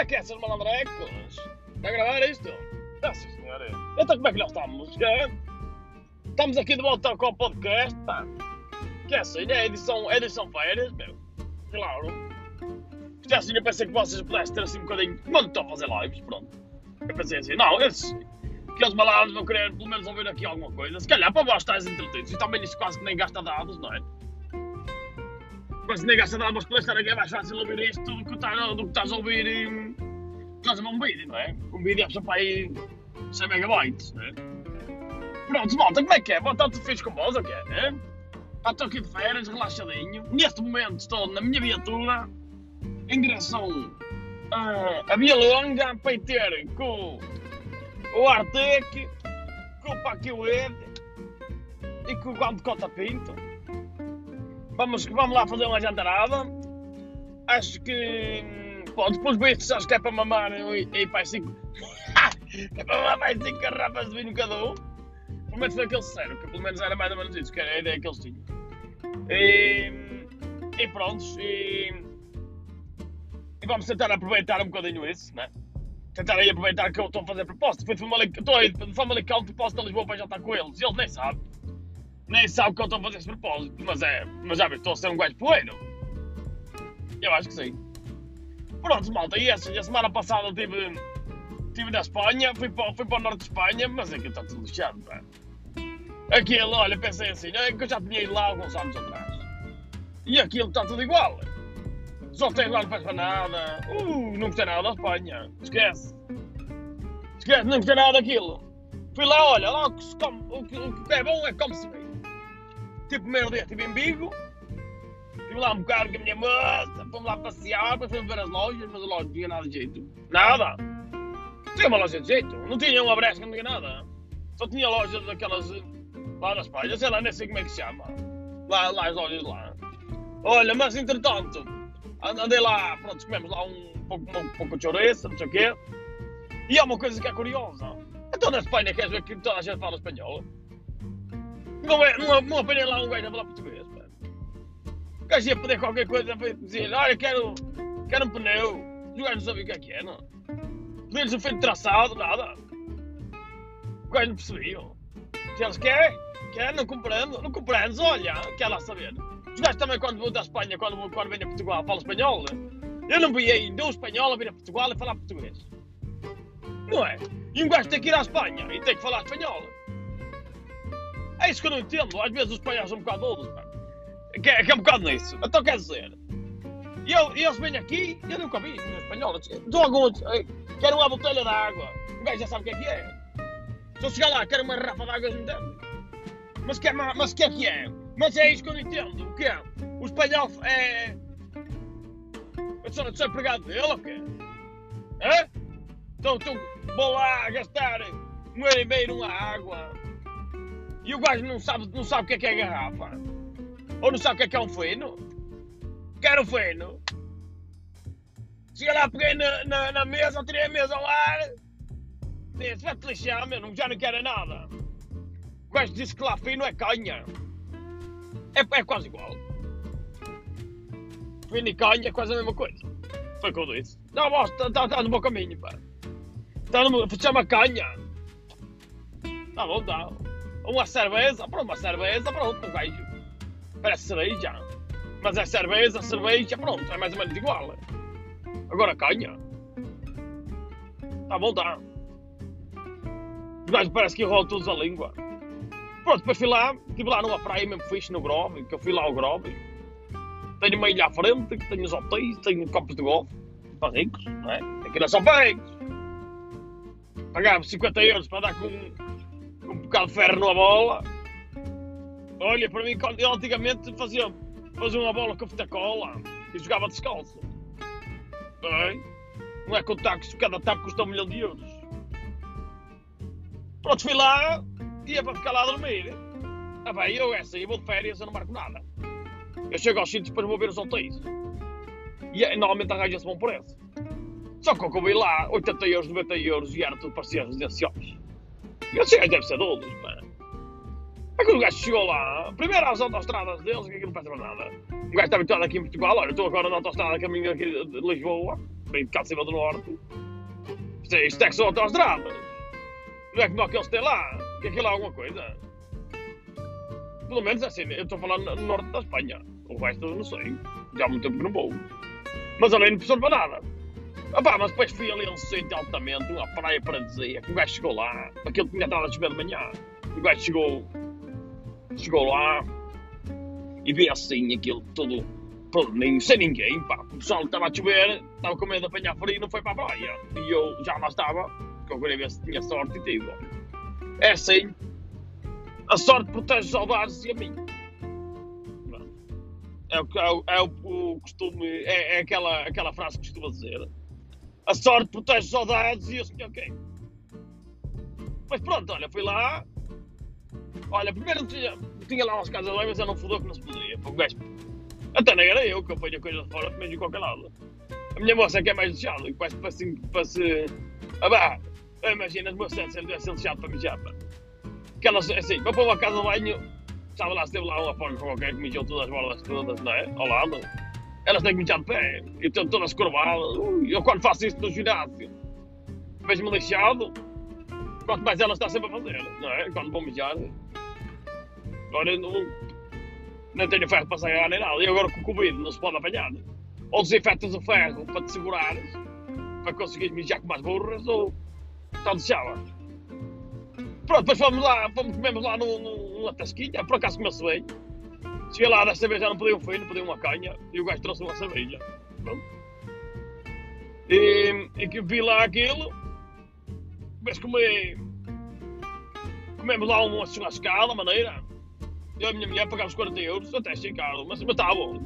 é que é, essas malandrecos? Está a gravar isto? Ah, sim, senhora. Então como é que nós estamos? É? Estamos aqui de volta com o podcast, pá. Que é assim, é edição, edição férias, meu. Claro. Isto é assim, eu pensei que vocês pudessem ter assim um bocadinho... Quando estão a fazer lives, pronto. Eu pensei assim, não, esses... Aqueles malandros vão querer pelo menos ouvir aqui alguma coisa. Se calhar para vós estáis entretidos. E também isso quase que nem gasta dados, não é? Quase nem gasta dados, mas para estar aqui é mais fácil ouvir isto do que estás, a ouvir... Em estás a ver um vídeo, não é? Um vídeo é só para aí 100 megabytes, não é? Pronto, malta, como é que é? Está tudo fixe com vós, ou quê? É? Estou aqui de férias, relaxadinho. Neste momento estou na minha viatura em direção uh, a Via Longa para ir ter com o Artec, com o Paquiwed e com o Guante de Cota Pinto. Vamos, vamos lá fazer uma jantarada. Acho que Pô, depois bestos, acho que é para mamar e, e pá, cinco. é para mamar mais cinco garrafas de vinho cada um. Pelo menos foi aquele sério, que pelo menos era mais ou menos isso, que era a ideia que eles tinham. E, e pronto, e, e, vamos tentar aproveitar um bocadinho isso, né? Tentar aí aproveitar que eu estou a fazer proposta. Foi de Famalicão, estou aí de Famalicão, proposta de Lisboa para já estar com eles. E eles nem sabem. Nem sabem que eu estou a fazer esse propósito. Mas é, mas já estou a ser um gajo poeiro. Eu acho que sim. Pronto, malta, e assim, a semana passada estive, estive na Espanha, fui para, fui para o norte de Espanha, mas aquilo está tudo lixado, pá. Aquilo, olha, pensei assim, é que eu já tinha ido lá alguns anos atrás. E aquilo está tudo igual. Só tem lá não faz para nada. Uh, não gostei nada da Espanha. Esquece. Esquece, não gostei nada daquilo. Fui lá, olha, lá o que, se come, o que, o que é bom é como se. Tipo, primeiro dia estive em Bigo, Estive lá um bocado com a minha moça, fomos lá passear, fomos ver as lojas, mas a loja não tinha nada de jeito. Nada! Tinha uma loja de jeito, não tinha uma brecha, não tinha nada. Só tinha lojas daquelas lá nas páginas, sei lá, nem sei como é que se chama. Lá, lá as lojas lá. Olha, mas entretanto, andei lá, pronto, comemos lá um pouco, um pouco de chouriço, não sei o quê. E há uma coisa que é curiosa. Então na Espanha queres ver que toda a gente fala espanhol? Não, é, não, não apanhei lá um gajo a falar português gajo ia pedir qualquer coisa dizer, olha, quero, quero um pneu. Os gajos não sabiam o que é que é, não. Pedir-lhes um feito traçado, nada. Os gajos não percebiam. Se eles querem, querem, não compreendo, não compreendes, olha, quer lá saber. Os gajos também, quando vão da Espanha, quando, quando vêm a Portugal, falam espanhol. Eu não vi ainda um espanhol a vir a Portugal e falar português. Não é? E um gajo tem que ir à Espanha e tem que falar espanhol. É isso que eu não entendo. Às vezes os espanhóis são um bocado pá. Que, que é um bocado nisso. Então quer dizer, eu, eles vêm aqui, eu nunca vi em espanhol. Dou algum. Quero uma botelha de água. O gajo já sabe o que é que é. Se eu chegar lá, quero uma garrafa de água, eles. Mas que, é, mas que é que é? Mas é isso que eu não entendo. O que é? O espanhol é. Eu sou, sou empregado dele ou quê? Hã? Então, então vou lá gastar um euro e meio numa água. E o gajo não sabe, não sabe o que é que é garrafa. Ou não sabe o que é que é um feno? Quero um feno. Chega lá, peguei na, na, na mesa, tirei a mesa ao ar. Disse, vai-te lixar, meu, já não quero nada. O gajo disse que lá fino é canha. É, é quase igual. Fino e canha é quase a mesma coisa. Foi o que eu disse. Não, bosta, está tá, no bom caminho, pá. Está no chama canha. Tá bom, tá. Uma cerveja, pronto, uma cerveja, pronto, um gajo. Parece cerveja. Mas é cerveja, cerveja, pronto, é mais ou menos igual. Agora canha. Está a voltar. Os gajos parece que enrolam todos a língua. Pronto, depois fui lá, estive lá numa praia mesmo fixe no Grove, que eu fui lá ao Grove. Tenho uma ilha à frente, tenho os hotéis, tenho campos de golfe. Para ricos, não é? Aqui não são para ricos. Pagava 50 euros para dar com, bocado de ferro numa bola. Olha, para mim, eu antigamente fazia, fazia uma bola com fita cola e jogava descalço. Bem, não é com tacos, cada taco custa um milhão de euros. Pronto, fui lá, ia para ficar lá a dormir. Ah bem, eu assim, eu vou de férias, eu não marco nada. Eu chego aos sítios para vou ver os hotéis. E normalmente arranja-se bom preço. Só que eu vi lá, 80 euros, 90 euros e era tudo para ser residenciais. E eu sei, deve ser dolos, mano. É o gajo chegou lá, primeiro às autostradas deles, que aquilo não para nada. O gajo está habituado aqui em Portugal, olha, estou agora na autostrada caminho aqui de Lisboa, Vem de cá de cima do norte. Isto é, isto é que são autoestradas. Não é como aqueles que têm lá. Que aquilo é alguma coisa. Pelo menos assim, eu estou falando no norte da Espanha. O resto eu não sei. Já há muito tempo que não vou. Mas ali não precisou para nada. Opa, mas depois fui ali a um sítio altamente, uma praia paradisíaca. O gajo chegou lá. Aquilo tinha estado a chover de manhã. O gajo chegou. Chegou lá. E vi assim aquilo tudo nem, sem ninguém, pá. O pessoal estava a chover, estava com medo de apanhar frio e não foi para a praia. E eu já lá estava, porque eu queria ver se tinha sorte e tive. É assim, a sorte protege os saudades e a mim. É o, é o, é o costume, é, é, aquela, aquela frase que costuma dizer. A sorte protege os saudades e eu sei ok. Mas pronto, olha, fui lá. Olha, primeiro tinha, tinha lá umas casas lá, mas eu não fudeu que não se podia. Gajo até nem era eu que eu ponho a coisa de fora mesmo de qualquer lado. A minha moça é que é mais lixada, e parece para, assim, para se. Ah, bah, imagina, as moças se ele ser lixado para mijar. Que elas, assim, para pôr uma casa de banho, estava lá, esteve lá uma forma qualquer que mijou todas as bolas todas, não é? Ao lado. Elas têm que mijar de pé, e estão todas curvadas. Eu quando faço isso no ginásio, vejo-me lixado, quanto mais elas estão sempre a fazer, não é? Quando vão mijar. Agora, não, não tenho ferro para sair nem nada. E agora com o Covid não se pode apanhar. Ou desinfetas o ferro para te segurares, para conseguir mijar com mais burras, ou está de chava. Pronto, depois fomos lá, fomos, comemos lá numa tasquinha, por acaso comeu-se bem. Cheguei lá, desta vez já não podia um fino, podia uma canha, e o gajo trouxe uma cerveja. E, e vi lá aquilo, mas comi, comemos lá uma churrascada, maneira, eu e a minha mulher pagámos 40 euros, até achei caro, mas estava bom.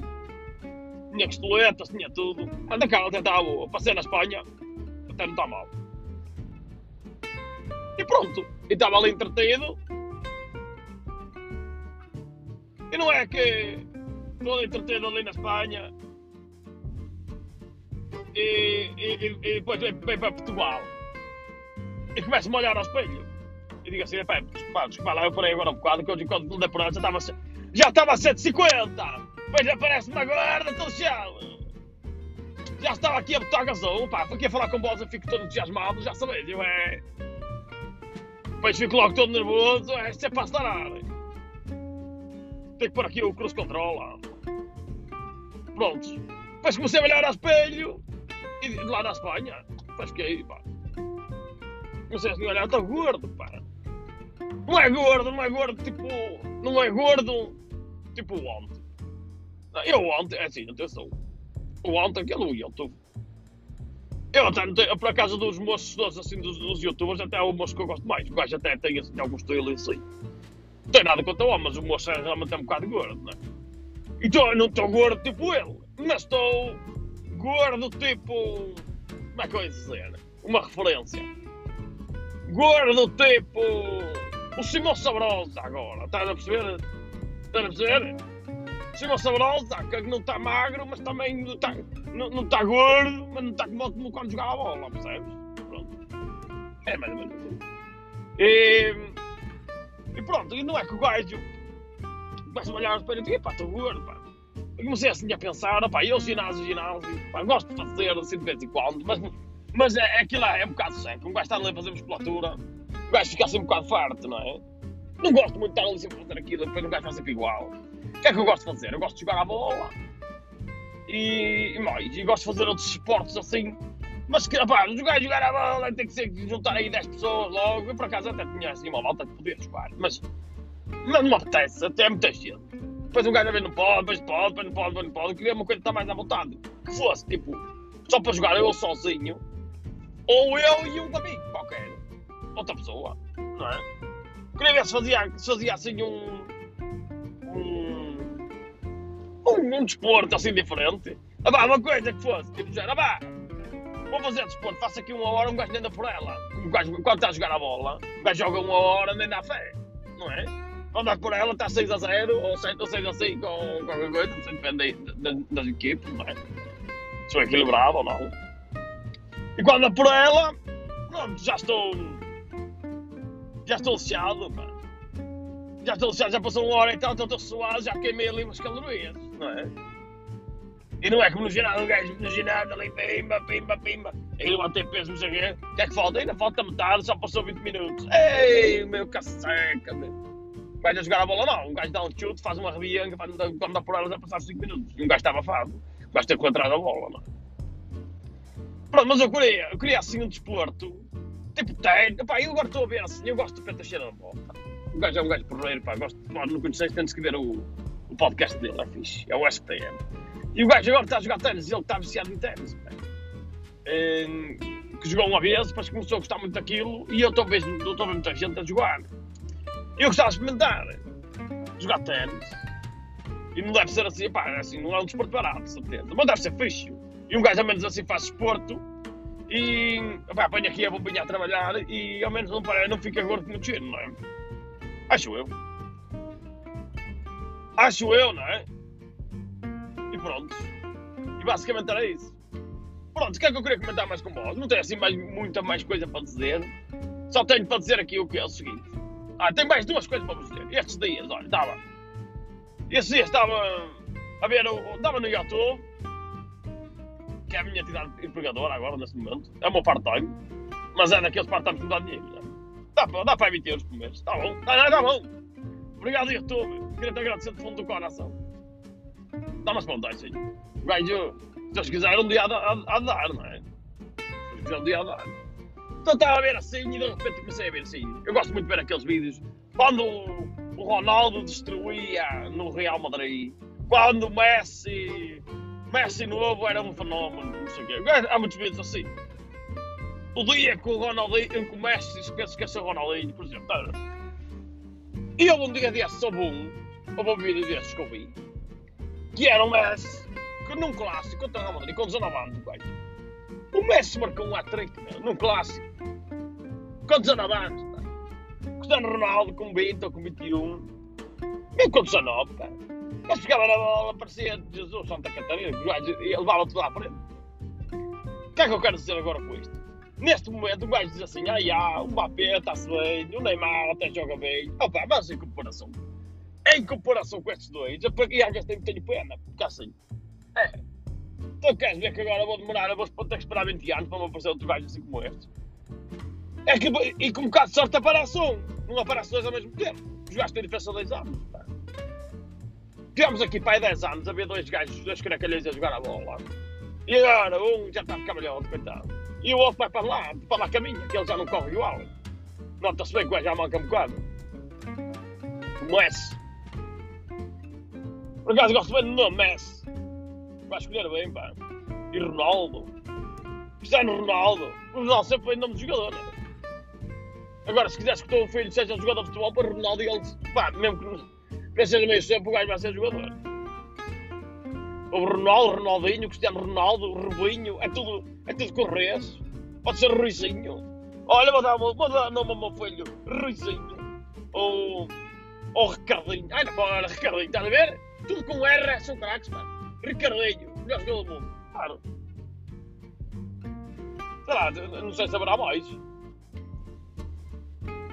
Tinha costoletas, tinha tudo. Anda cá, até estava boa. Passei na Espanha, até não está mal. E pronto. E estava ali entretido. E não é que estou entretido ali na Espanha e, e, e, e depois vem, vem para Portugal e começo-me a olhar ao espelho e digo assim, pá, desculpa lá, eu parei agora um bocado, que eu quando dei por já estava, já estava a 150, depois aparece-me agora, estou lixado. Já estava aqui a botar a gasol, pá, aqui a falar com vós eu fico todo entusiasmado, já sabeis, eu é... Depois fico logo todo nervoso, é, isto é para acelerar. Tenho que pôr aqui o cruise control lá. Prontos. Depois comecei a olhar ao espelho, e de lá da Espanha, depois fiquei, pá. Comecei a olhar, estou gordo, pá. Não é gordo, não é gordo, tipo. Não é gordo, tipo ontem. Eu ontem, é assim, atenção. O ontem, aquele no YouTube. Eu até não tenho, por acaso dos moços todos assim, dos, dos youtubers, até é o moço que eu gosto mais. O gajo até tem assim, algum estilo em si. Não tem nada contra o homem, mas o moço é realmente é um bocado gordo, não é? Então eu não estou gordo tipo ele, mas estou gordo tipo. Como é que eu ia dizer? Uma referência. Gordo tipo o Simão Sabrosa agora, estás a perceber? Estás a perceber? Simão Sabrosa, que não está magro, mas também não está, não, não gordo, mas não está como, como quando jogava a bola, percebes? Pronto. É mais ou menos assim. E, e pronto, e não é que o gajo começa a olhar e diz, pá, estou gordo, pá. Eu comecei assim a pensar, pá, eu ginásio, ginásio, pá, gosto de fazer assim de vez em quando, mas, mas é, aquilo é, é um bocado seco, um gajo está ali a fazer musculatura o gajo fica assim um bocado farto, não é? Não gosto muito de estar ali sempre a fazer aquilo, depois o gajo faz sempre igual. O que é que eu gosto de fazer? Eu gosto de jogar a bola e, e, e gosto de fazer outros esportes assim. Mas que, pá, jogar, jogar a bola tem que ser juntar aí 10 pessoas logo. Eu por acaso até tinha assim uma volta de poder jogar, mas, não me apetece, até é muita gente. Depois um gajo a ver não pode, depois pode, depois não pode, depois não pode. Eu queria uma coisa que está mais à vontade. Que fosse tipo, só para jogar eu sozinho, ou eu e um amigo qualquer outra pessoa, não é? Queria ver se fazia, se fazia assim um, um, um, um desporto assim diferente. Ah, uma coisa que fosse, tipo, dizer, ah, bah, vou fazer desporto, faço aqui uma hora, um gajo nem anda por ela. Um gajo, quando está a jogar a bola, um gajo joga uma hora, nem dá fé, não é? Dá por ela, está 6 a 0, ou 7 ou 6 a 5, ou qualquer coisa, não depende das, equipes, não é? É equilibrado ou não. E quando dá por ela, pronto, já estou já estou lixado, pá. Já estou lixado, já passou uma hora e tal, estou suado, já queimei ali umas calorias, não é? E não é como no ginásio, um gajo no ginásio ali, pimba, pimba, pimba. Aí levantei peso, não sei o quê. O que é que falta? Ainda falta metade, só passou 20 minutos. Ei, meu caceca, meu. O a jogar a bola não. Um gajo dá um chute, faz uma rebianga, quando dá por elas a passar 5 minutos. E um gajo estava fado. Gajo tem que atrás da bola, não é? Pronto, mas eu queria, eu queria assim um desporto. Tipo, tem. Pá, eu agora estou a ver assim, eu gosto de peta cheira da bola. O gajo é um gajo porreiro, pá. Gosto, pá, não conheces, tens que ver o, o podcast dele, é fixe. É o SPM. E o gajo agora está a jogar ténis, ele está viciado em ténis, que jogou uma vez, depois começou a gostar muito daquilo e eu estou a ver, estou muita gente a jogar. Eu gostava de experimentar jogar ténis. E não deve ser assim, pá, assim, não é um desporto barato, certeza. Mas deve ser fixe. E um gajo ao menos assim faz esporto e pá, põe aqui a bombinha a trabalhar e ao menos não, para, não fica gordo como tiro, não é? Acho eu. Acho eu, não é? Pronto. E basicamente era isso. Pronto, o que é que eu queria comentar mais com vós? Não tenho assim mais, muita mais coisa para dizer. Só tenho para dizer aqui o que é o seguinte. Ah, tenho mais duas coisas para vos dizer. Estes dias, olha, estava. Estes dias estava a ver, estava no YouTube que é a minha atividade empregadora agora, neste momento. É o meu part-time. Mas é daqueles part-times que me dá dinheiro. Né? Dá, para, dá para 20 euros por mês. Está bom. Está tá bom. Obrigado, YouTube. Queria te agradecer do fundo do coração. Dá-me as pontas, sim. O gajo, se Deus quiser, um dia de dar, não é? Se quiser, um dia de dar. Então estava a ver assim e de repente comecei a ver assim. Eu gosto muito de ver aqueles vídeos quando o Ronaldo destruía no Real Madrid, quando o Messi Messi novo era um fenómeno, não sei o quê. Há muitos vídeos assim. O dia que o Ronaldinho, que o Messi esqueceu o Ronaldinho, por exemplo. Tá? E eu um dia desse soube um, houve um vídeo desses que eu vi, que era o Messi, que num clássico contra o Real Madrid, com 19 anos, pai. O Messi marcou um hat-trick, num clássico, com 19 anos, pá. Cristiano Ronaldo com 20 ou com 21, mesmo com 19, pá. Mas chegava na bola, parecia Jesus, Santa Catarina, e levava tudo à frente. O que é que eu quero dizer agora com isto? Neste momento, o gajo diz assim: ah, já, o Mbappé está-se bem, o Neymar até joga bem. Opa, mas em comparação, em comparação com estes dois, e às vezes tenho, pena, porque assim, é. Tu queres ver que agora vou demorar, eu vou ter que esperar 20 anos para me aparecer outro gajo assim como este? É que, e com um bocado de sorte aparece um, não aparece dois ao mesmo tempo. Os gajos têm diferença de 10 anos. Pá. Tivemos aqui para aí 10 anos a ver dois gajos, dois cracalhões a jogar a bola. E agora um já está a ficar melhor, coitado. E o outro vai para lá, para lá caminha, que ele já não corre igual. Nota-se bem que o gajo já manca um bocado. O Messi. Por acaso gosto bem do nome Messi. Vai escolher bem, pá. E Ronaldo. Cristiano Ronaldo. O Ronaldo sempre foi nome de jogador, não é? Agora, se quiseres que o teu filho seja jogador de futebol, para Ronaldo e ele, pá, mesmo que Pensas meio sempre o gajo vai ser jogador. O Ronaldo, Ronaldinho, Cristiano Ronaldo, Rubinho, é tudo, é tudo correias. Pode ser Ruizinho. Olha, vou dar, vou dar nome ao meu filho, Ruizinho. Ou, ou Ricardinho. Ai, não, olha, Ricardinho, estás a ver? Tudo com R são craques, mano. Ricardinho, melhor jogador do mundo. Claro. Sei lá, não sei se haverá mais.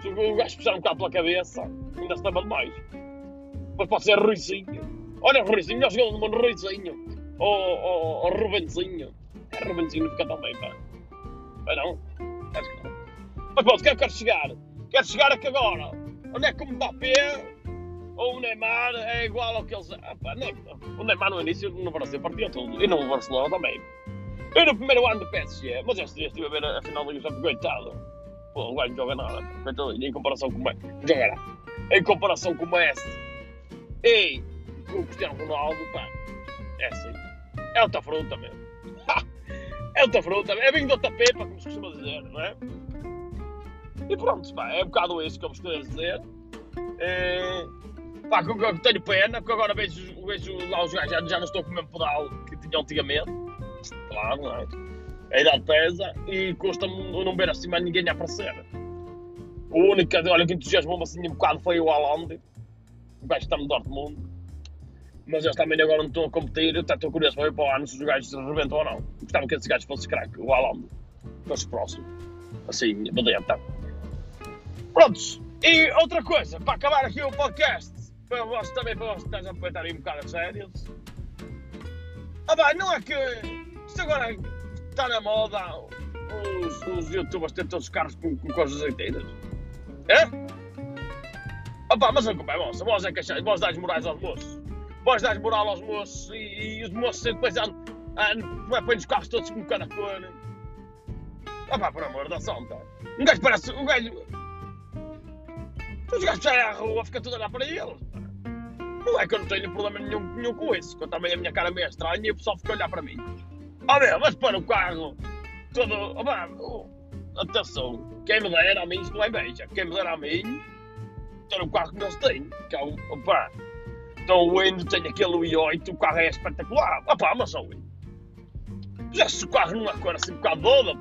Se o gajo puxar um bocado pela cabeça, ainda se lembra mais. Mas pode ser Ruizinho. Olha, Ruizinho, melhor jogador do mundo, Ruizinho. Ou, Rubenzinho. É, Rubenzinho fica tão bem, pá. Mas não. Acho que não. Mas pronto, o que é que quero chegar? Quero chegar a que agora, onde é que o Mbappé ou o Neymar é igual ao que eles. Ah, nem, o Neymar no início no Brasil partia tudo. E no Barcelona também. Eu no primeiro ano do PSG, mas dia estive a ver a final da Liga coitado. Pô, o gajo não joga nada. Coitadinho, em comparação com o Messi. Jogará. Em comparação com o Messi Ei, o Cristiano Ronaldo, pá, é assim. É outra fruta mesmo. é outra fruta, é vinho de outra pepa, como se costuma dizer, não é? E pronto, pá, é um bocado isso que eu vos queria dizer. É, pá, que eu tenho pena, porque agora vejo, vejo lá os gajos, já, já não estou com o mesmo pedal que tinha antigamente. Claro, não é? A idade pesa e custa-me não ver assim mais ninguém a aparecer. O único, olha, que entusiasmou-me assim um bocado foi o Haaland o gajo está no Dortmund, mas eles também agora não estão a competir. Eu estou curioso para ver para o ano se os gajos se rebentam ou não. Gostava que esse gajo fosse craque, o Haaland, fosse próximo. Assim, badenta. Prontos, e outra coisa, para acabar aqui o podcast, para vós também, para vós estarem a aproveitarem um bocado as férias. Ah, vai, não é que. Isto agora está na moda. Os, os youtubers têm todos os carros com, com coisas azeiteiras. É? Ah, pá, mas a culpa é vossa. Vós é que achais. Vós dás morais aos moços. Vós dás moral aos moços e, e os moços depois andam. andam põem os carros todos com cada cor. Ah, pá, por amor da santa. Um gajo parece. Um gajo. Os gajos saem à rua, fica tudo a olhar para eles. Não é que eu não tenho problema nenhum, nenhum com isso, que eu também a minha cara é meio estranha e o pessoal fica a olhar para mim. Ah, meu, mas para o carro todo. Oh, atenção, quem me dera a mim, isto não é beija, quem me dera a mim, ter o carro que eles têm, que é o. Opa, então o Windows tem aquele i8, o carro é espetacular. Opá, mas só o Já se o carro não é cor assim um bocado doida,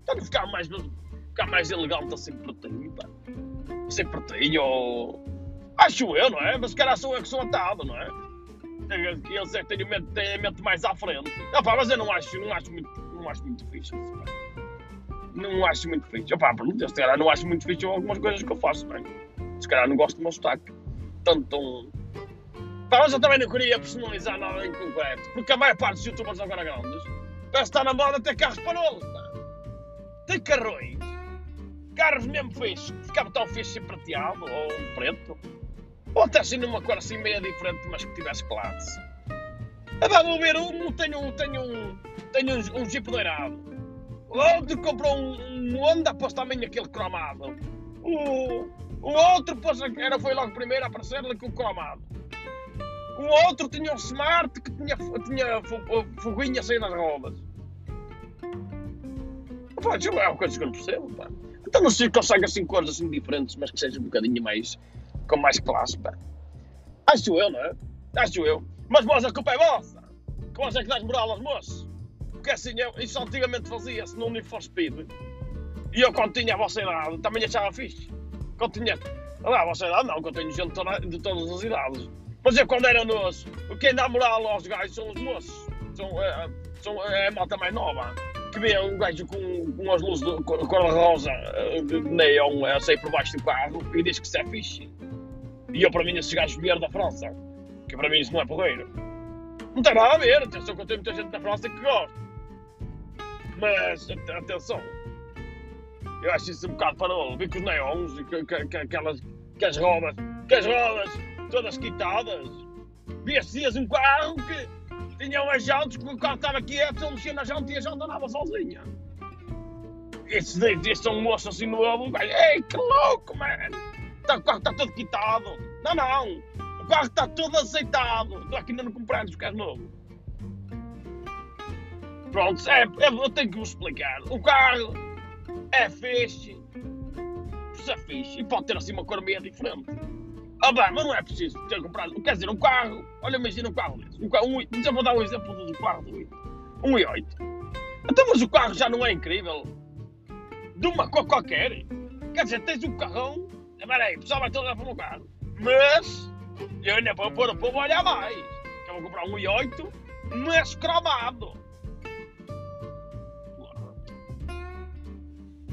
está a ficar mais, ficar mais elegante assim pertinho, pá. Assim pertinho, ou. Acho eu, não é? Mas calhar sou eu que sou atado, não é? Eles é que têm, mente, têm a mente mais à frente. Opá, mas eu não acho, não acho muito, não acho muito fixe. Não acho muito fixe. Opá, pronto, se calhar não acho muito fixe algumas coisas que eu faço, bem. Se calhar não gosto do meu sotaque. Tanto tão. Pá, mas eu também não queria personalizar nada em concreto. Porque a maior parte dos youtubers agora grandes parece estar na moda ter carros parolos, pá. Tem carrões. Carros mesmo fixos. Ficava tão fixe e prateado ou um preto. Ou até assim numa cor assim meio diferente, mas que tivesse classe. Ah, vou ver um, tenho, tenho tenho um, um Jeep doirado. Outro comprou um, um Honda, pôs também aquele cromado. O, o outro pôs, era, foi logo primeiro a aparecer-lhe com o cromado. O outro tinha um Smart que tinha, tinha foguinha sair das rodas. Pá, é uma coisa que eu não percebo, pá. Então não se consegue assim cores assim diferentes, mas que seja um bocadinho mais, com mais classe, pá. Acho eu, não é? Acho eu. Mas vós, a culpa é vossa. Que vós é que dás moral aos moços. Porque assim, eu, isso antigamente fazia-se no Need for Speed. E eu, quando tinha a vossa idade, também achava fixe. Quando tinha. Olha, a vossa idade não, que eu tenho gente de todas as idades. Mas eu, quando era nosso, quem dá moral aos gajos são os moços. São, é, são, é a malta mais nova. Que vê um gajo com, com as luzes de cor-de-rosa, de neon, a sair por baixo do carro e diz que isso é fixe. E eu, para mim, esses gajos vieram da França. Que para mim isso não é porreiro. Não tem nada a ver, atenção que eu tenho muita gente da França que gosta. Mas, atenção, eu acho isso um bocado para ver com os neons e que, que, que, aquelas, que as rodas, que as rodas todas quitadas. Vi esses dias um carro que tinha umas jantas, que o carro estava quieto, ele mexia na janta e a janta andava sozinha. Esses esses são um moço assim novo, velho, ei, que louco, mano! Tá, o carro está todo quitado. Não, não, o carro está todo aceitado. Estou aqui ainda não comprando os carros novos. Pronto, é, é, eu tenho que vos explicar. O carro é fixe, é fixe, e pode ter assim uma cor meio diferente. Ah, mas não é preciso ter comprado. Quer dizer, um carro. Olha, imagina um carro. Um carro, um, já vou dar um exemplo do carro do um i8. Então, mas o carro já não é incrível? De uma cor qualquer. Quer dizer, tens um carrão. Espera aí, o pessoal vai todo olhar para o carro. Mas eu ainda vou pôr o povo a olhar mais. Eu vou comprar um i8, mas cromado.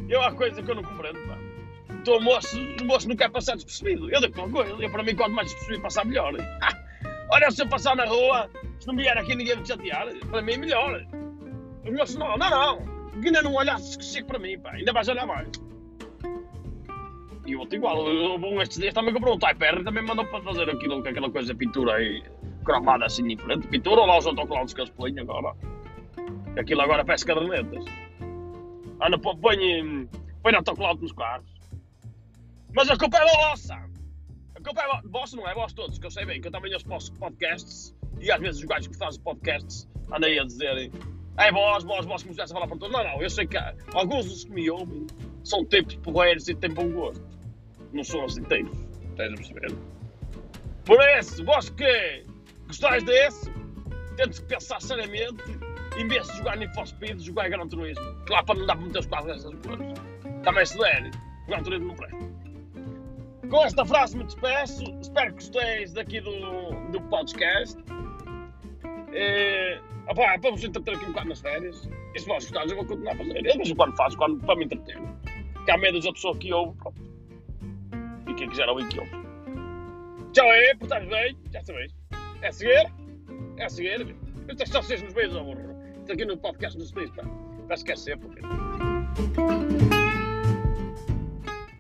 Eu há coisa que eu não compreendo, pá. O moço, o moço não quer passar despercebido. Eu digo uma coisa, eu, para mim, quanto mais despercebido passar, melhor. Olha, se eu passar na rua, se não vier aqui ninguém me chatear, para mim, melhor. Os moços, não, não, não. Ainda não olhasse que chega para mim, pá. Ainda vais olhar mais. E outro igual, um estes dias também comprou um Type R e também mandou para fazer aquilo, aquela coisa, pintura aí, cromada assim em frente. Pintura ou lá os autoclaves que eles põem agora. Aquilo agora parece cadernetas. Anda, põe, põe, autoclave nos carros. Mas a culpa é vossa! A culpa é vossa, não é? Vós todos, que eu sei bem, que eu também ouço podcasts e às vezes os gajos que fazem podcasts andam aí a dizer é vós, vós, vós começaste a falar para todos. Não, não, eu sei que alguns dos que me ouvem são tipos porreiros e têm bom gosto. Não são os inteiros, estás a perceber? Por isso, vós que gostais desse, tentes pensar seriamente em vez de jogar Need for Speed, jogar Gran Turismo. Claro, para não dar para meter os quadros nessas coisas. Também se der, Gran Turismo não presta. Com esta frase me despeço. Espero que gostéis daqui do, do podcast. É, opa, para vos entreter aqui um bocado nas férias. E se vós gostarem, eu vou continuar a fazer. Eu em quando faço quando, para me entreter. Que há medo da pessoa que ouve, pronto. E quem quiser ouvir que ouve. Tchau aí, portanto bem, já sabeis. É seguir, é seguir. Isto é só vocês nos beijos, burro. Isto aqui no podcast dos Spins, pá. Vai esquecer, porque.